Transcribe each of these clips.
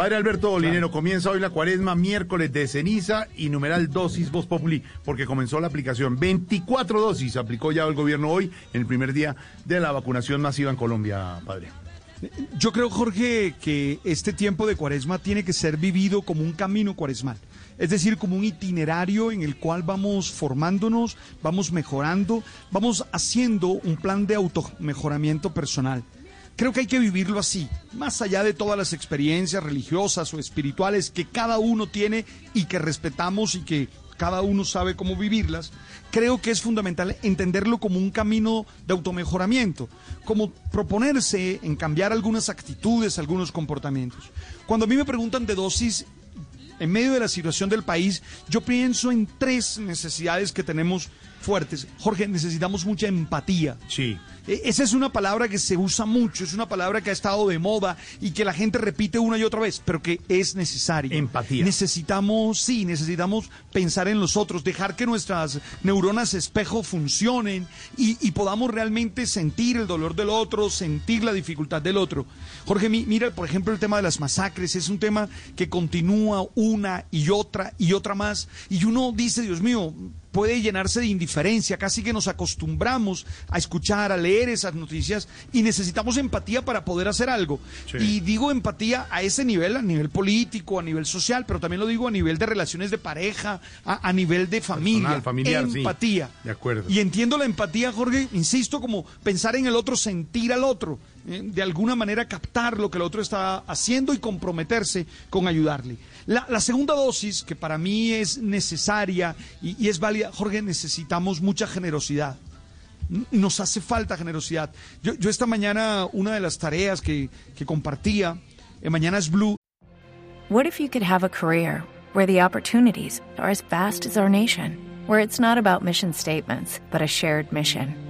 Padre Alberto Linero, comienza hoy la cuaresma, miércoles de ceniza y numeral dosis Voz Populi, porque comenzó la aplicación. 24 dosis aplicó ya el gobierno hoy, en el primer día de la vacunación masiva en Colombia, padre. Yo creo, Jorge, que este tiempo de cuaresma tiene que ser vivido como un camino cuaresmal. Es decir, como un itinerario en el cual vamos formándonos, vamos mejorando, vamos haciendo un plan de automejoramiento personal. Creo que hay que vivirlo así, más allá de todas las experiencias religiosas o espirituales que cada uno tiene y que respetamos y que cada uno sabe cómo vivirlas, creo que es fundamental entenderlo como un camino de automejoramiento, como proponerse en cambiar algunas actitudes, algunos comportamientos. Cuando a mí me preguntan de dosis, en medio de la situación del país, yo pienso en tres necesidades que tenemos fuertes. Jorge, necesitamos mucha empatía. Sí. E- Esa es una palabra que se usa mucho, es una palabra que ha estado de moda y que la gente repite una y otra vez, pero que es necesaria. Empatía. Necesitamos, sí, necesitamos pensar en los otros, dejar que nuestras neuronas espejo funcionen y, y podamos realmente sentir el dolor del otro, sentir la dificultad del otro. Jorge, mi- mira, por ejemplo, el tema de las masacres, es un tema que continúa una y otra y otra más, y uno dice, Dios mío, puede llenarse de indiferencia, casi que nos acostumbramos a escuchar, a leer esas noticias y necesitamos empatía para poder hacer algo. Sí. Y digo empatía a ese nivel, a nivel político, a nivel social, pero también lo digo a nivel de relaciones de pareja, a, a nivel de familia. Personal, familiar, sí. empatía. De acuerdo. Y entiendo la empatía, Jorge, insisto, como pensar en el otro, sentir al otro, de alguna manera captar lo que el otro está haciendo y comprometerse con ayudarle. La, la segunda dosis, que para mí es necesaria y, y es válida, Jorge, necesitamos mucha generosidad. Nos hace falta generosidad. Yo, yo esta mañana, una de las tareas que, que compartía, en Mañanas Blue, What if you could have a career where the opportunities are as vast as our nation, where it's not about mission statements, but a shared mission?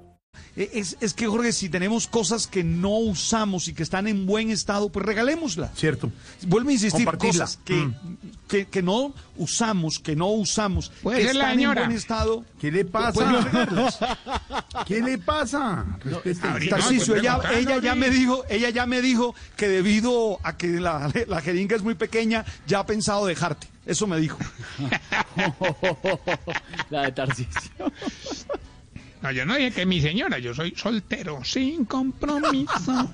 Eh, Es, es que, Jorge, si tenemos cosas que no usamos y que están en buen estado, pues regalémoslas. Cierto. Vuelvo a insistir, cosas que, Mm. que, que no usamos, que no usamos, Puede que están en buen estado. ¿Qué le Pueden pasa? ¿Qué le pasa? Pues, ella, ya me dijo, ella ya me dijo que debido a que la, la jeringa es muy pequeña, ya ha pensado dejarte. Eso me dijo. La de Tarcisio. No, yo no dije que mi señora, yo soy soltero, sin compromiso.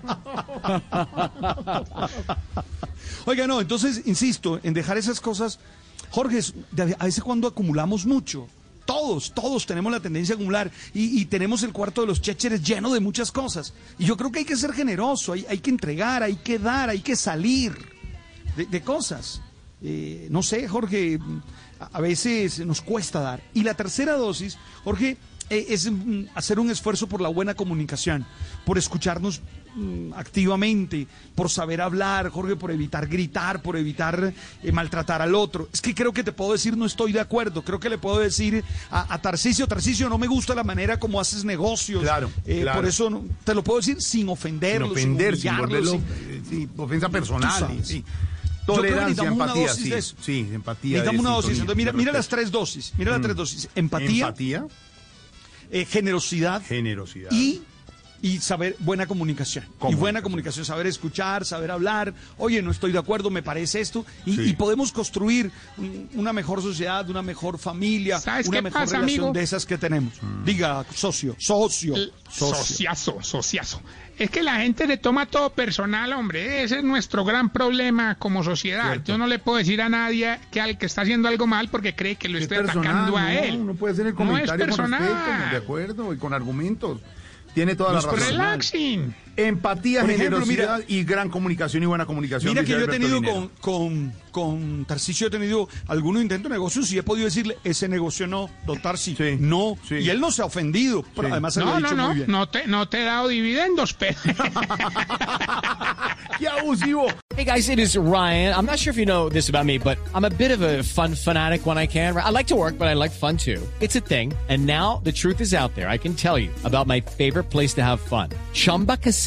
Oiga, no, entonces, insisto, en dejar esas cosas, Jorge, a veces cuando acumulamos mucho, todos, todos tenemos la tendencia a acumular y, tenemos el cuarto de los chécheres lleno de muchas cosas. Y yo creo que hay que ser generoso, hay, hay que entregar, hay que dar, hay que salir de, cosas. Eh, no sé, Jorge, a, veces nos cuesta dar. Y la tercera dosis, Jorge, es mm, hacer un esfuerzo por la buena comunicación, por escucharnos mm, activamente, por saber hablar, Jorge, por evitar gritar, por evitar eh, maltratar al otro. Es que creo que te puedo decir no estoy de acuerdo, creo que le puedo decir a, a Tarcisio, Tarcisio, no me gusta la manera como haces negocios. Claro, Eh, claro. Por eso no- te lo puedo decir sin Sin ofenderlo, ofender, sin volverlo. sin- eh, ofensa personal. sabes. sí. Yo creo que Tolerancia, una empatía, dosis sí. de eso. Sí, empatía. Necesitamos una dosis. Entonces, mira, mira las tres dosis. Mira las Mm. tres dosis. Empatía, Empatía, eh, generosidad generosidad. y y saber buena comunicación. Y buena comunicación, saber escuchar, saber hablar. Oye, no estoy de acuerdo, me parece esto. Y, Sí. y podemos construir un- una mejor sociedad, una mejor familia, ¿Sabes una mejor pasa, relación amigo? de esas que tenemos. Mm. Diga, socio, socio, socio. Sociazo, sociazo. Es que la gente le toma todo personal, hombre. Ese es nuestro gran problema como sociedad. Cierto. Yo no le puedo decir a nadie que al que está haciendo algo mal porque cree que lo Es estoy personal, atacando a no, él. Uno puede hacer el No es comentario con personal. respeto, de acuerdo, y con argumentos. Tiene toda la razón. Relaxing. Empatía, Por ejemplo, generosidad mira- y gran comunicación y buena comunicación. Mira que yo he tenido con, con, con Tarcisio, he tenido algunos intentos de negocios y he podido decirle, ese negocio no, don Tarsi, Sí, no. sí. Y él no se ha ofendido, pero además se lo No, he no, dicho no, muy bien. no te, no te he dado dividendos, pero... ¡Qué abusivo! Hey guys, it is Ryan. I'm not sure if you know this about me, but I'm a bit of a fun fanatic when I can. I like to work, but I like fun too. It's a thing. And now the truth is out there. I can tell you about my favorite place to have fun. Chumba Casino.